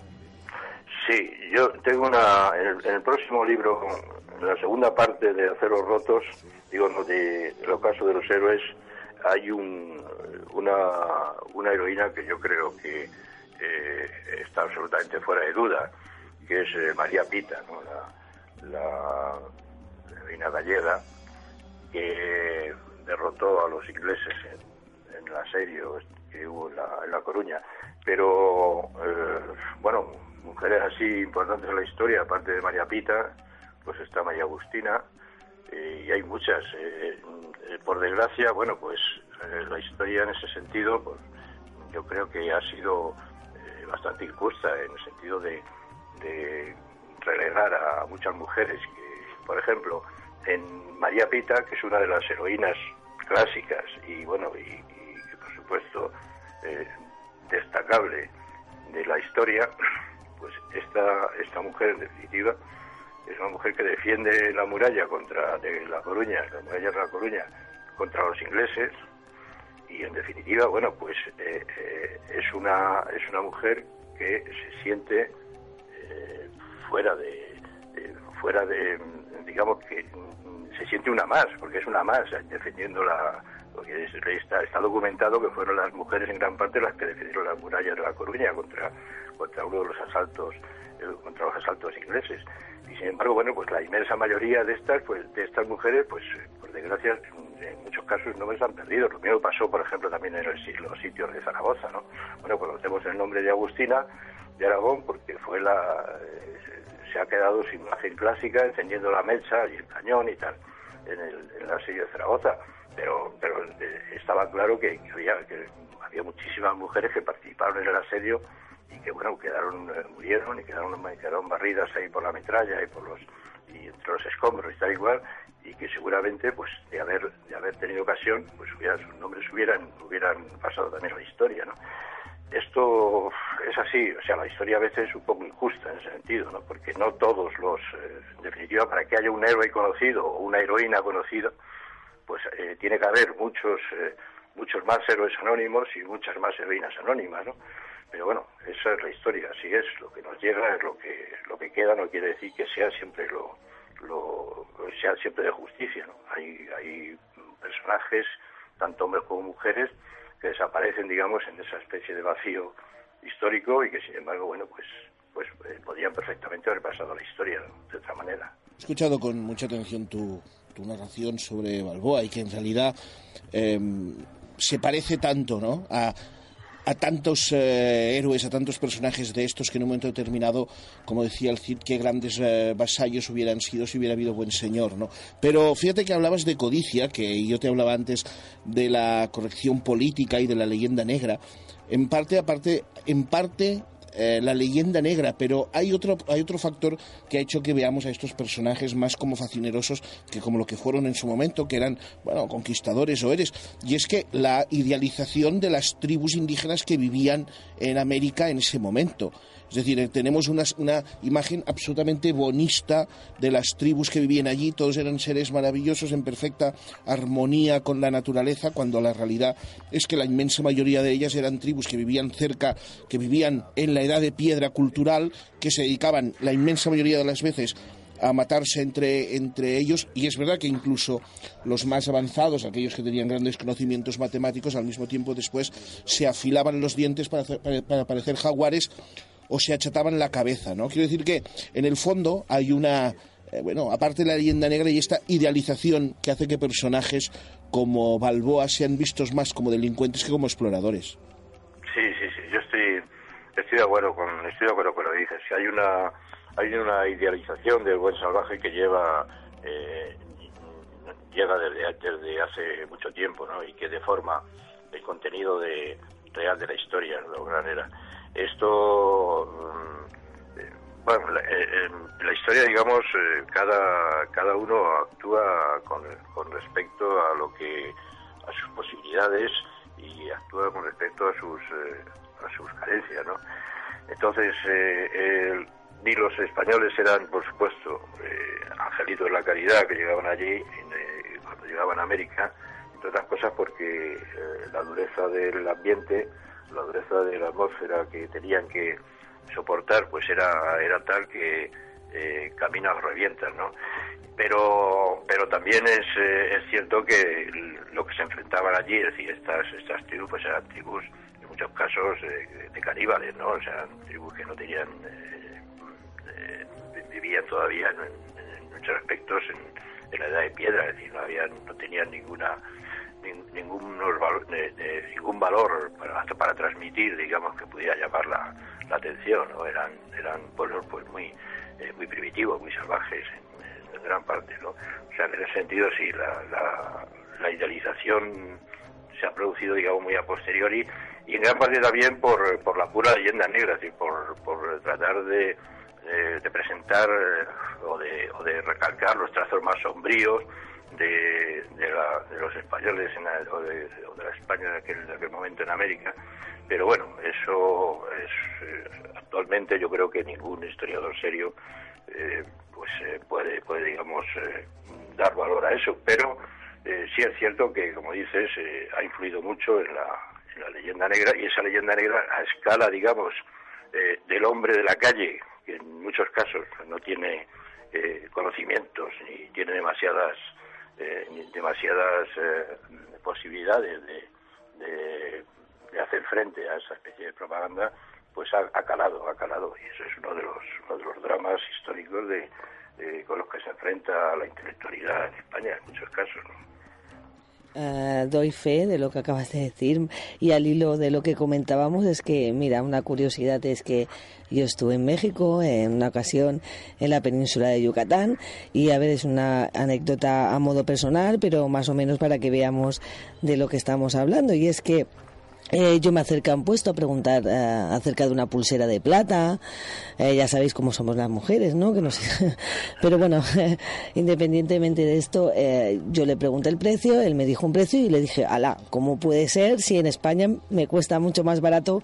Yo tengo una. En el, próximo libro, en la segunda parte de Aceros Rotos, digo, de, el ocaso de los héroes, hay un, una, una heroína que yo creo que eh, está absolutamente fuera de duda, que es eh, María Pita, la, reina gallega, que derrotó a los ingleses en, el asedio que hubo en la, Coruña. Pero, eh, bueno, mujeres así importantes en la historia, aparte de María Pita, pues está María Agustina, y hay muchas. por desgracia, bueno, pues la historia en ese sentido, pues yo creo que ha sido bastante injusta en el sentido de, relegar a muchas mujeres por ejemplo, en María Pita, que es una de las heroínas clásicas y bueno, y, que por supuesto eh, destacable de la historia, pues esta, esta mujer en definitiva es una mujer que defiende la muralla contra de la Coruña, la muralla de la Coruña contra los ingleses, y en definitiva, bueno, pues eh, eh, es una es una mujer que se siente eh, fuera de, fuera de digamos que se siente una más, porque es una más defendiendo la porque está, está documentado que fueron las mujeres en gran parte las que defendieron las murallas de la Coruña contra uno de los asaltos contra los asaltos ingleses y sin embargo bueno pues la inmensa mayoría de estas pues de estas mujeres pues por desgracia en muchos casos no se han perdido. Lo mismo pasó, por ejemplo, también en los sitios de Zaragoza, ¿no? Bueno, pues conocemos el nombre de Agustina de Aragón porque fue la eh, se ha quedado su imagen clásica encendiendo la mecha y el cañón y tal en el, en asedio de Zaragoza. Pero, pero eh, estaba claro que, había, que muchísimas mujeres que participaron en el asedio y que bueno quedaron eh, murieron y quedaron, quedaron barridas ahí por la metralla y por los y entre los escombros y tal igual y que seguramente pues de haber de haber tenido ocasión pues hubiera, sus nombres hubieran hubieran pasado también a la historia no esto es así o sea la historia a veces es un poco injusta en ese sentido no porque no todos los eh, en definitiva para que haya un héroe conocido o una heroína conocida pues eh, tiene que haber muchos eh, muchos más héroes anónimos y muchas más heroínas anónimas no pero bueno esa es la historia así es lo que nos llega es lo que lo que queda no quiere decir que sea siempre lo lo, sea siempre de justicia. ¿no? Hay, hay personajes, tanto hombres como mujeres, que desaparecen, digamos, en esa especie de vacío histórico y que, sin embargo, bueno, pues, pues eh, podrían perfectamente haber pasado la historia de otra manera. He escuchado con mucha atención tu, tu narración sobre Balboa y que en realidad em, se parece tanto ¿no? a a tantos eh, héroes, a tantos personajes de estos que en un momento determinado, como decía el Cid, qué grandes eh, vasallos hubieran sido si hubiera habido buen señor, ¿no? Pero fíjate que hablabas de codicia, que yo te hablaba antes de la corrección política y de la leyenda negra. En parte, aparte, en parte eh, la leyenda negra, pero hay otro, hay otro factor que ha hecho que veamos a estos personajes más como fascinerosos que como lo que fueron en su momento, que eran, bueno, conquistadores o eres. Y es que la idealización de las tribus indígenas que vivían en América en ese momento. Es decir, eh, tenemos una, imagen absolutamente bonista de las tribus que vivían allí, todos eran seres maravillosos en perfecta armonía con la naturaleza, cuando la realidad es que la inmensa mayoría de ellas eran tribus que vivían cerca, que vivían en la edad de piedra cultural, que se dedicaban la inmensa mayoría de las veces a matarse entre, entre ellos. Y es verdad que incluso los más avanzados, aquellos que tenían grandes conocimientos matemáticos, al mismo tiempo después se afilaban los dientes para, para parecer jaguares o se achataban la cabeza, ¿no? Quiero decir que en el fondo hay una, eh, bueno, aparte de la leyenda negra y esta idealización que hace que personajes como Balboa sean vistos más como delincuentes que como exploradores. Sí, sí, sí, yo estoy, estoy de acuerdo con, estoy de acuerdo con lo que dices. Hay una, hay una idealización del buen salvaje que lleva, eh, llega desde, desde hace mucho tiempo, ¿no? Y que deforma el contenido de, real de la historia, de era. Esto, mm, eh, bueno, la, eh, la, historia, digamos, eh, cada, cada uno actúa con, con respecto a lo que, a sus posibilidades y actúa con respecto a sus, a sus carencias, ¿no? Entonces, ni los españoles eran, por supuesto, angelitos de la caridad que llegaban allí cuando llegaban a América, entre otras cosas porque la dureza del ambiente la dureza de la atmósfera que tenían que soportar pues era, era tal que eh, caminos revientan, ¿no? Pero, pero también es, eh, es cierto que lo que se enfrentaban allí, es decir, estas, estas tribus pues eran tribus en muchos casos eh, de caníbales, ¿no? O sea, tribus que no tenían, eh, vivían todavía en, muchos aspectos en, la edad de piedra, es decir, no, habían, no tenían ninguna ningún, ningún valor para, para transmitir, digamos, que pudiera llamar la, atención, ¿no? Eran, eran pueblos pues muy, eh, muy primitivos, muy salvajes en, gran parte, ¿no? O sea, en ese sentido sí, la, la, idealización se ha producido, digamos, muy a posteriori y en gran parte también por, por la pura leyenda negra, decir, por, por tratar de, de, presentar eh, o de, o de recalcar los trazos más sombríos de, de, los españoles en o, de, la España de aquel, aquel, momento en América. Pero bueno, eso es eh, actualmente yo creo que ningún historiador serio eh, pues eh, puede, puede digamos dar valor a eso. Pero sí es cierto que, como dices, ha influido mucho en la, en la leyenda negra y esa leyenda negra a escala, digamos, del hombre de la calle, que en muchos casos no tiene conocimientos ni tiene demasiadas eh, demasiadas eh, posibilidades de, hacer frente a esa especie de propaganda, pues ha, calado, ha calado. Y eso es uno de los, uno de los dramas históricos de, con los que se enfrenta la intelectualidad en España en muchos casos. Eh, doy fe de lo que acabas de decir y al hilo de lo que comentábamos es que, mira, una curiosidad es que yo estuve en México en una ocasión en la península de Yucatán y a ver, es una anécdota a modo personal, pero más o menos para que veamos de lo que estamos hablando. Y es que eh, yo me acerqué a un puesto a preguntar eh, acerca de una pulsera de plata. Eh, ya sabéis cómo somos las mujeres, ¿no? Que no sé. Pero bueno, independientemente de esto, yo le pregunté el precio, él me dijo un precio y le dije, ala, ¿cómo puede ser si en España me cuesta mucho más barato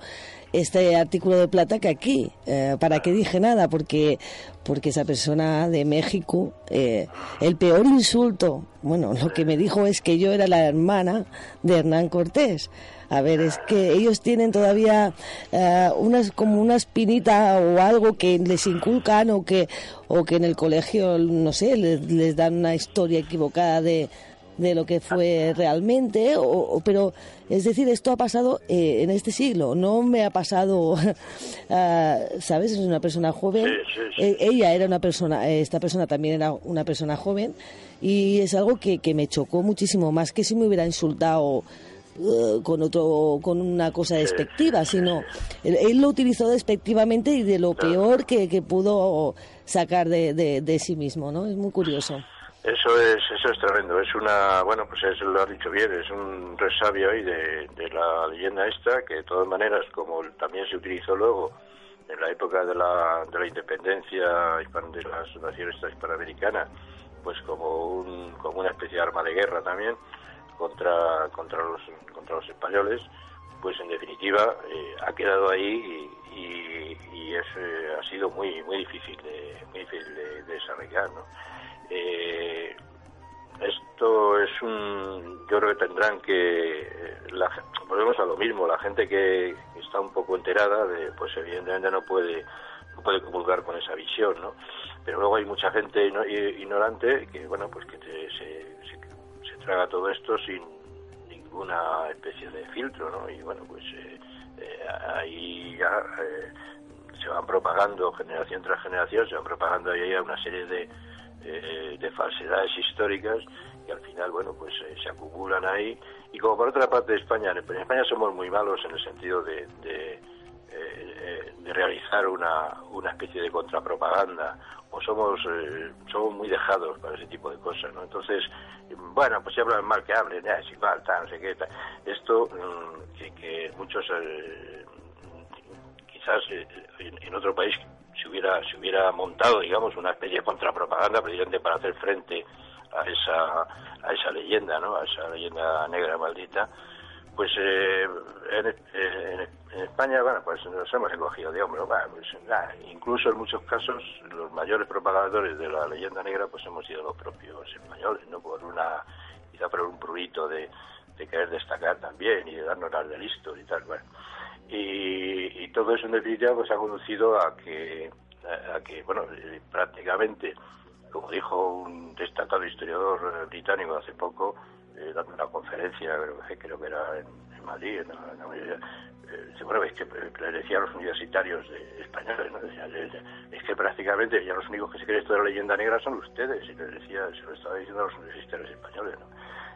este artículo de plata que aquí. Eh, ¿Para qué dije nada? Porque, porque esa persona de México, eh, el peor insulto, bueno, lo que me dijo es que yo era la hermana de Hernán Cortés. A ver, es que ellos tienen todavía eh, unas como una espinita o algo que les inculcan o que o que en el colegio, no sé, les dan una historia equivocada de, de lo que fue realmente, o, pero es decir, esto ha pasado eh, en este siglo, no me ha pasado, ah, ¿sabes? Es una persona joven, e, ella era una persona, esta persona también era una persona joven, y es algo que, que me chocó muchísimo, más que si me hubiera insultado uh, con otro con una cosa despectiva, sino él, lo utilizó despectivamente y de lo peor que, que pudo sacar de, de, sí mismo, ¿no? Es muy curioso. Eso es, eso es tremendo. Es una, bueno, pues eso lo has dicho bien, es un resabio ahí de, de la leyenda esta, que de todas maneras, como también se utilizó luego en la época de la, de la independencia de las naciones hispanoamericanas, pues como, un, como una especie de arma de guerra también contra, contra, los, contra los españoles, pues en definitiva eh, ha quedado ahí y, es, eh, ha sido muy muy difícil de, muy difícil de, desarrollar. ¿no? Eh, esto es un yo creo que tendrán que la, volvemos a lo mismo la gente que está un poco enterada de, pues evidentemente no puede no puede comulgar con esa visión no pero luego hay mucha gente ignorante que bueno pues que se, traga todo esto sin ninguna especie de filtro no y bueno pues eh, eh, ahí ya eh, se van propagando generación tras generación se van propagando ahí una serie de de falsedades históricas y al final bueno pues se acumulan ahí. Y como por otra parte de España en España somos muy malos en el sentido de, de de realizar una, una especie de contrapropaganda o somos eh, somos muy dejados para ese tipo de cosas, ¿no? Entonces, bueno, pues si hablan mal que hablen, ya, es igual, no sé qué, tal. Esto mm, que, muchos, eh, quizás eh, en, otro país se hubiera, se hubiera montado, digamos, una especie de contrapropaganda precisamente para hacer frente a esa, a esa leyenda, ¿no? A esa leyenda negra maldita, pues eh, en, en, España, bueno, pues nos hemos encogido de hombro. Pues, incluso en muchos casos los mayores propagadores de la leyenda negra pues hemos sido los propios españoles, no por una, quizá por un prurito de, querer destacar también y de darnos las de listo y tal, bueno. Y, todo eso en definitiva pues ha conducido a que, a, que bueno, eh, prácticamente, como dijo un destacado historiador británico hace poco, eh, dando una conferencia, creo, que era en, Madrid, en la, eh, bueno, es que le decía a los universitarios españoles, ¿no? es que prácticamente ya los únicos que se creen esto de la leyenda negra son ustedes, y le decía, se lo estaba diciendo a los universitarios españoles, ¿no?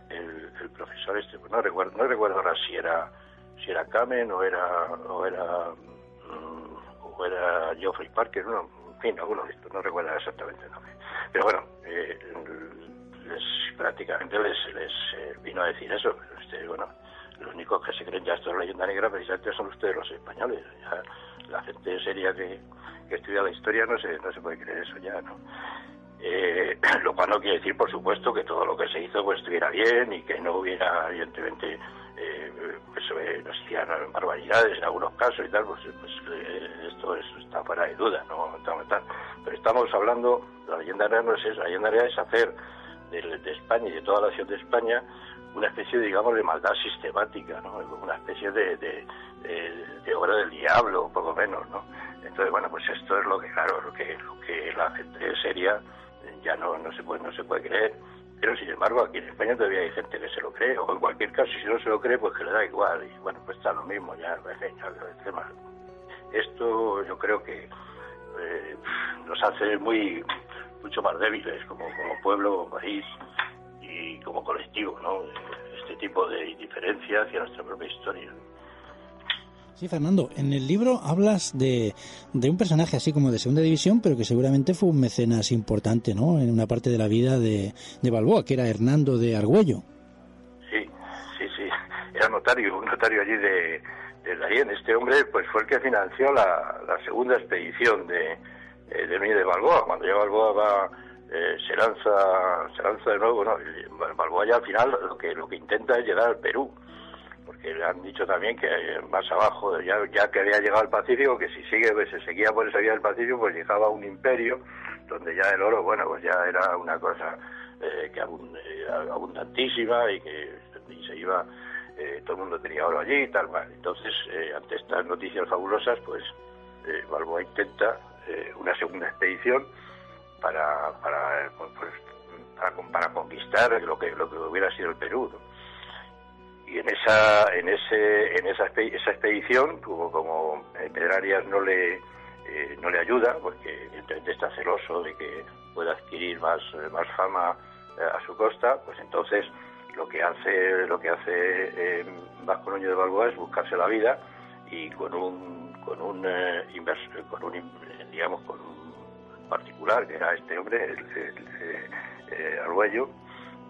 El, profesor este, pues no recuerdo, no recuerdo ahora si era si era Kamen o era o era mm, o era Geoffrey Parker, no, en fin, alguno de estos, no recuerdo exactamente el nombre. Pero bueno, eh, les, prácticamente les, eh, vino a decir eso, pero este, bueno, los únicos que se creen ya esto es leyenda negra precisamente son ustedes los españoles. la gente seria que, estudia la historia no se, no se puede creer eso ya, ¿no? Eh, lo cual no quiere decir, por supuesto, que todo lo que se hizo pues estuviera bien y que no hubiera, evidentemente, eh, pues, eh, nos hicieran barbaridades en algunos casos y tal, pues, pues esto está fuera de duda, ¿no? Pero estamos hablando, la leyenda negra no es eso, la leyenda negra es hacer de, de España y de toda la nación de España una especie, digamos, de maldad sistemática, ¿no? Una especie de, de, obra del diablo, poco menos, ¿no? Entonces, bueno, pues esto es lo que, claro, lo que, lo que la gente seria ya no, no, se puede, no se puede creer. Pero, sin embargo, aquí en España todavía hay gente que se lo cree, o en cualquier caso, si no se lo cree, pues que le da igual. Y, bueno, pues está lo mismo, ya, tema. Esto yo creo que eh, nos hace muy mucho más débiles como, como pueblo, como país, y como colectivo, ¿no? Este tipo de indiferencia hacia nuestra propia historia. Sí, Fernando, en el libro hablas de, de, un personaje así como de segunda división, pero que seguramente fue un mecenas importante, ¿no? En una parte de la vida de, de Balboa, que era Hernando de Argüello. Sí, sí, sí. Era notario, un notario allí de, de Este hombre, pues, fue el que financió la, la segunda expedición de, eh, de, de Balboa. Cuando ya Balboa va eh, se lanza se lanza de nuevo no Balboa ya al final lo que lo que intenta es llegar al Perú. Porque le han dicho también que más abajo ya, ya que había llegado al Pacífico que si sigue pues, se seguía por esa vía del Pacífico pues llegaba a un imperio donde ya el oro bueno pues ya era una cosa eh, que eh, abundantísima y que se iba todo el mundo tenía oro allí y tal mal entonces ante estas noticias fabulosas pues Balboa intenta una segunda expedición para, para, pues, para, conquistar lo que, lo que hubiera sido el Perú. Y en esa, en ese, en esa, esa expedición, como, como Pedrarias no le, eh, no le ayuda, porque evidentemente está celoso de que pueda adquirir más, más fama eh, a su costa, pues entonces lo que hace lo que hace eh, Vasco Núñez de Balboa es buscarse la vida y con un con un eh, con un digamos con un particular que era este hombre el, eh, Arguello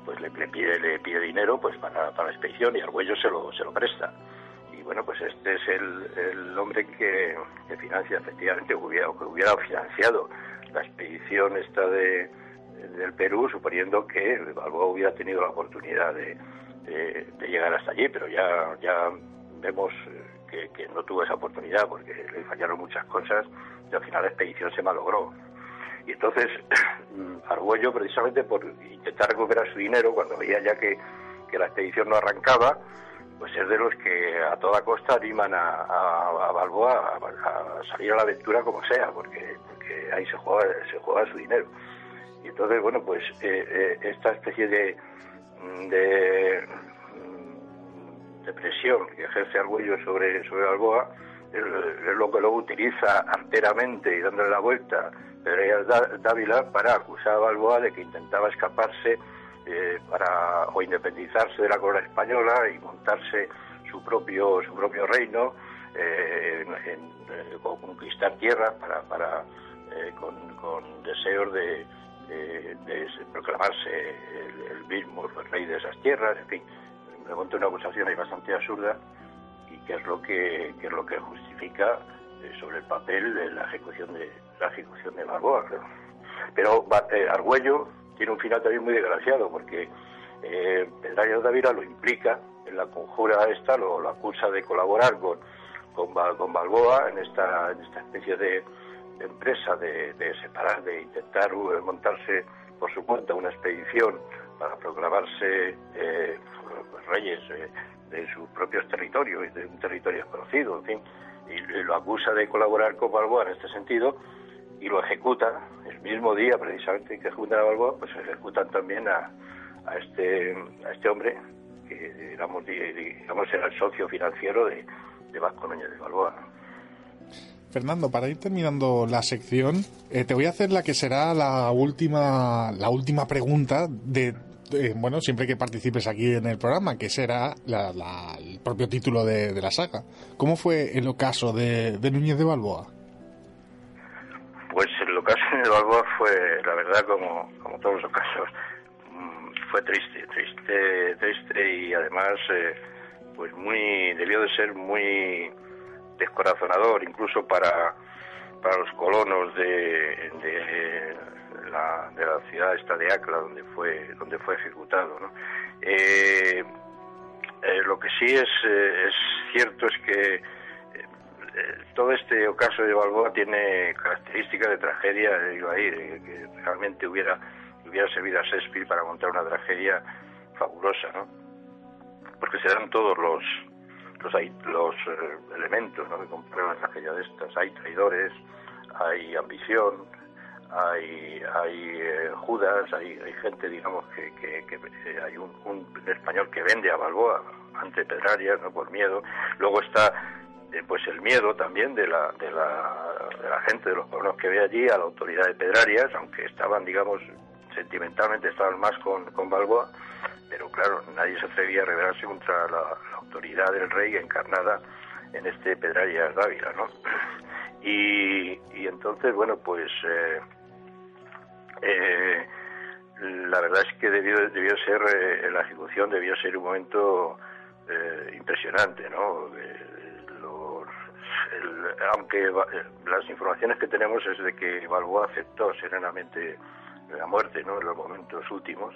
pues le, pide le pide dinero pues para, para la expedición y Arguello se lo se lo presta. Y bueno pues este es el, el hombre que, financia efectivamente hubiera que hubiera financiado la expedición esta de del Perú, suponiendo que Balboa hubiera tenido la oportunidad de, llegar hasta allí, pero ya, ya vemos que, no tuvo esa oportunidad porque le fallaron muchas cosas y al final la expedición se malogró. Y entonces Argüello, precisamente por intentar recuperar su dinero, cuando veía ya que, la expedición no arrancaba, pues es de los que a toda costa animan a, Balboa a, salir a la aventura como sea, porque, porque ahí se juega, se juega su dinero. Y entonces, bueno, pues eh, eh, esta especie de, de, presión que ejerce Arguello sobre, sobre Balboa es, lo que luego utiliza arteramente y dándole la vuelta Pereira Dávila para acusar a Balboa de que intentaba escaparse eh, para o independizarse de la corona española y montarse su propio su propio reino o conquistar tierras para, para con, deseos de, de, proclamarse el, mismo rey de esas tierras, en fin, me monta una acusación ahí bastante absurda y que es lo que, es lo que justifica eh, sobre el papel de la ejecución de la ejecución de Balboa. Pero eh, Argüello tiene un final también muy desgraciado porque eh, Pedrayo Dávila lo implica en la conjura esta, lo, acusa de colaborar con, con, con Balboa en esta, en esta especie de empresa de, separar, de intentar uh, montarse por su cuenta una expedición para proclamarse eh, reyes eh, de sus propios territorios de un territorio desconocido, en fin, y, lo acusa de colaborar con Balboa en este sentido y lo ejecuta el mismo día precisamente que ejecutan a Balboa, pues ejecutan también a, a este a este hombre que digamos, digamos era el socio financiero de, de Vasco Núñez de Balboa. Fernando, para ir terminando la sección, eh, te voy a hacer la que será la última, la última pregunta de, bueno, siempre que participes aquí en el programa, que será el propio título de, la saga. ¿Cómo fue el ocaso de, Núñez de Balboa? Pues el ocaso de de Balboa fue, la verdad, como, como todos los ocasos, mm, fue triste, triste, triste y además, eh, pues muy, debió de ser muy descorazonador incluso para, para los colonos de, de, la, de la ciudad esta de Acla donde fue donde fue ejecutado eh, eh, lo que sí es, eh, es cierto es que todo este ocaso de Balboa tiene características de tragedia digo ahí que realmente hubiera hubiera servido a Shakespeare para montar una tragedia fabulosa no porque se dan todos los los, hay, los eh, elementos ¿no? que comprueban la tragedia de estas. Hay traidores, hay ambición, hay, hay eh, Judas, hay, hay, gente, digamos, que, que, eh, hay un, español que vende a Balboa ante Pedrarias, ¿no? por miedo. Luego está pues el miedo también de la, de la, de la gente, de los pueblos que ve allí a la autoridad de Pedrarias, aunque estaban, digamos, sentimentalmente estaban más con, con Balboa, pero claro, nadie se atrevía a rebelarse contra la, autoridad del rey encarnada en este Pedrarias Dávila, ¿no? Y, entonces, bueno, pues eh, eh, la verdad es que debió, debió ser, eh, la ejecución debió ser un momento impresionante, ¿no? aunque las informaciones que tenemos es de que Balboa aceptó serenamente la muerte, ¿no? En los momentos últimos,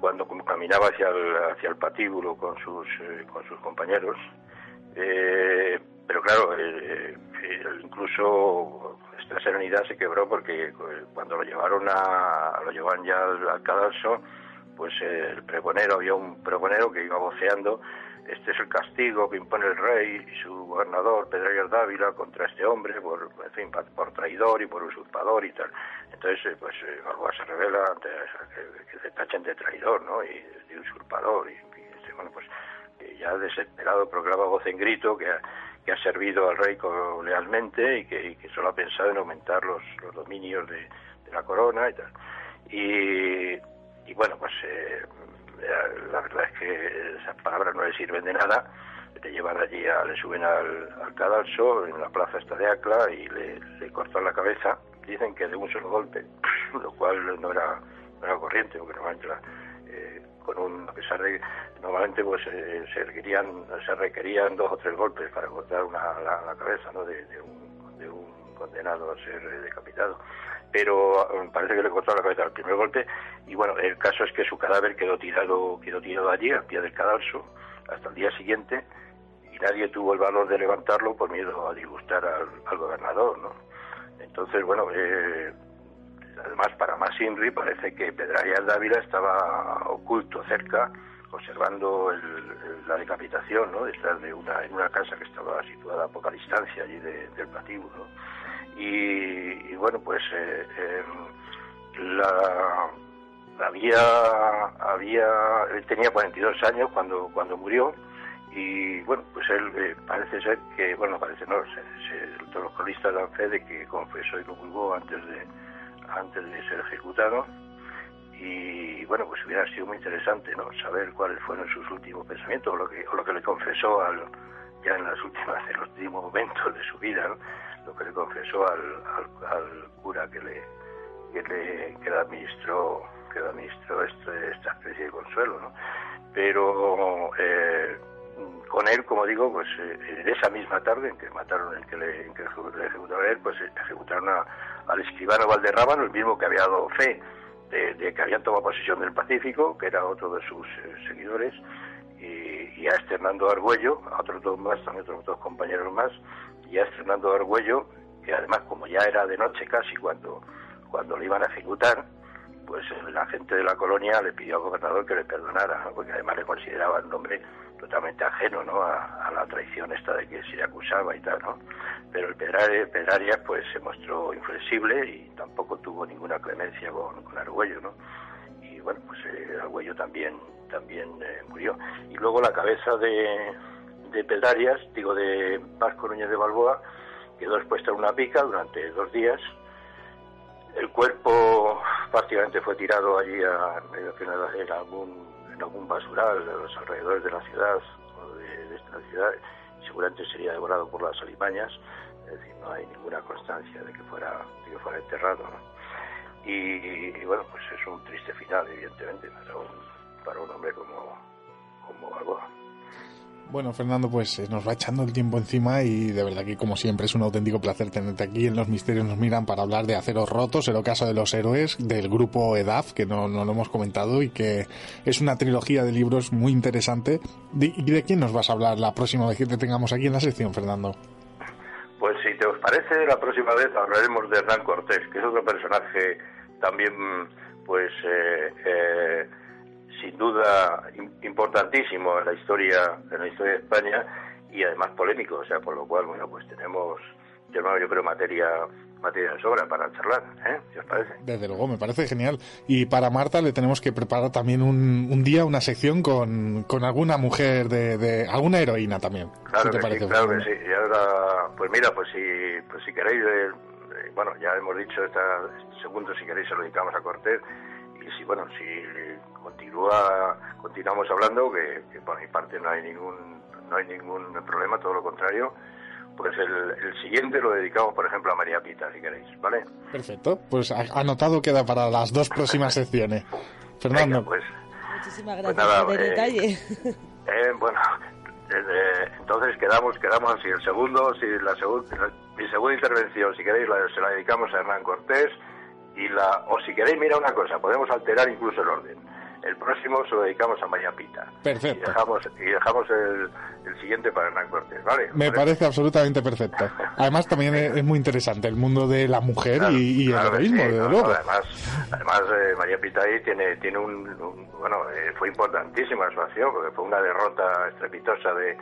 cuando caminaba hacia el, hacia el patíbulo con sus, eh, con sus compañeros. Eh, pero claro, eh, incluso esta serenidad se quebró porque cuando lo llevaron a, lo llevaban ya al, cadalso, pues el pregonero, había un pregonero que iba voceando este es el castigo que impone el rey y su gobernador, Pedro Dávila, contra este hombre, por, en fin, por traidor y por usurpador y tal. Entonces, eh, pues, eh, se revela que, se tachen de traidor, ¿no? Y de usurpador. Y, este, bueno, pues, ya desesperado proclama voz en grito que ha, que ha servido al rey lealmente y que, que, solo ha pensado en aumentar los, dominios de, la corona y tal. Y, y bueno, pues... Eh, la verdad es que esas palabras no le sirven de nada. Le llevan allí, a, le suben al, al cadalso en la plaza esta de Acla y le, cortan la cabeza. Dicen que de un solo golpe, lo cual no era, no era corriente, porque normalmente eh, con un, a pesar de normalmente pues eh, se requerían se requerían dos o tres golpes para cortar una, la, cabeza ¿no? de, de, un, de un condenado a ser decapitado pero um, parece que le cortó la cabeza al primer golpe. Y bueno el caso es que su cadáver quedó tirado quedó tirado allí al pie del cadalso hasta el día siguiente y nadie tuvo el valor de levantarlo por miedo a disgustar al, gobernador no entonces bueno eh, además para más Inri parece que Pedrarias Dávila estaba oculto cerca observando la decapitación ¿no? detrás de una en una casa que estaba situada a poca distancia allí del patíbulo y, bueno, pues eh, em, la, había, había, él tenía 42 años cuando, cuando murió y bueno, pues él eh, parece ser que, bueno, parece no, todos los cronistas dan fe de que confesó y lo juzgó antes de, antes de ser ejecutado y bueno, pues hubiera sido muy interesante, ¿no? Saber cuáles fueron sus últimos pensamientos o lo que, o lo que le confesó al, ya en las últimas, en los últimos momentos de su vida, ¿no? Lo que le confesó al, al, cura que le, que le, que le administró que le administró este, esta especie de consuelo, ¿no? Pero eh, con él, como digo, pues eh, en esa misma tarde en que mataron, en que le, en que le ejecutaron a él, pues ejecutaron al escribano Valderrábano, el mismo que había dado fe de, que habían tomado posesión del Pacífico, que era otro de sus eh, seguidores, y, y, a este Hernando Argüello, a otros dos más, también otros dos compañeros más, y Fernando Argüello, que además como ya era de noche casi cuando, cuando le iban a ejecutar, pues la gente de la colonia le pidió al gobernador que le perdonara, porque además le consideraba un hombre totalmente ajeno ¿no? A, la traición esta de que se le acusaba y tal, ¿no? Pero el Pedrarias, pues se mostró inflexible y tampoco tuvo ninguna clemencia con, con Argüello, ¿no? Y bueno, pues eh, Argüello también, también eh, murió. Y luego la cabeza de, de Pedarias, digo de Vasco Núñez de Balboa, quedó expuesta en una pica durante dos días. El cuerpo prácticamente fue tirado allí a, en, algún, en algún basural de los alrededores de la ciudad, o de, esta ciudad, seguramente sería devorado por las alimañas, es decir, no hay ninguna constancia de que fuera, de que fuera enterrado. Y, bueno, pues es un triste final, evidentemente, para un, para un hombre como, como Balboa. Bueno, Fernando, pues eh, nos va echando el tiempo encima y de verdad que como siempre es un auténtico placer tenerte aquí en Los Misterios nos miran para hablar de Aceros Rotos, el ocaso de los héroes, del grupo EDAF, que no, no lo hemos comentado y que es una trilogía de libros muy interesante. ¿Y de quién nos vas a hablar la próxima vez que te tengamos aquí en la sección, Fernando? Pues si te os parece, la próxima vez hablaremos de Hernán Cortés, que es otro personaje también, pues... Eh, eh, sin duda importantísimo en la historia en la historia de España y además polémico, o sea, por lo cual, bueno, pues tenemos, yo, yo creo, materia materia de sobra para charlar, ¿eh? ¿Qué os parece? Desde luego, me parece genial. Y para Marta le tenemos que preparar también un, un día una sección con, con alguna mujer de, de alguna heroína también. Claro que sí, claro que sí. Y ahora, pues mira, pues si, pues si queréis, eh, eh, bueno, ya hemos dicho, esta, este segundo si queréis se lo dedicamos a Cortés y si bueno si continúa continuamos hablando que, por mi parte no hay ningún no hay ningún problema todo lo contrario pues el, siguiente lo dedicamos por ejemplo a María Pita si queréis vale perfecto. Pues anotado queda para las dos próximas secciones. Fernando. pues muchísimas pues gracias por el eh, detalle. eh, bueno eh, entonces quedamos quedamos así. El segundo si la segunda mi segunda intervención si queréis se la dedicamos a Hernán Cortés y la o si queréis mira una cosa podemos alterar incluso el orden. El próximo se lo dedicamos a María Pita. Perfecto. Y dejamos y dejamos el, el siguiente para Hernán Cortés vale me parece absolutamente perfecto. Además también es muy interesante el mundo de la mujer y, el heroísmo desde luego. Además además eh, María Pita ahí tiene tiene un, bueno eh, fue importantísima su acción porque fue una derrota estrepitosa de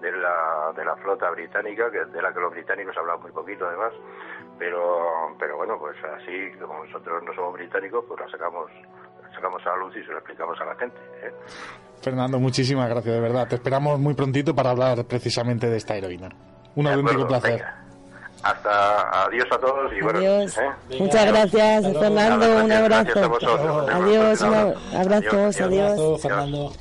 de la, de la flota británica, que de la que los británicos hablan muy poquito además, pero, pero bueno, pues así, como nosotros no somos británicos, pues la sacamos, sacamos a la luz y se lo explicamos a la gente. ¿eh? Fernando, muchísimas gracias, de verdad. Te esperamos muy prontito para hablar precisamente de esta heroína. Un auténtico placer. hasta adiós a todos y adiós. ¿eh? Muchas gracias, Fernando. un abrazo. Adiós, abrazos, adiós. Fernando.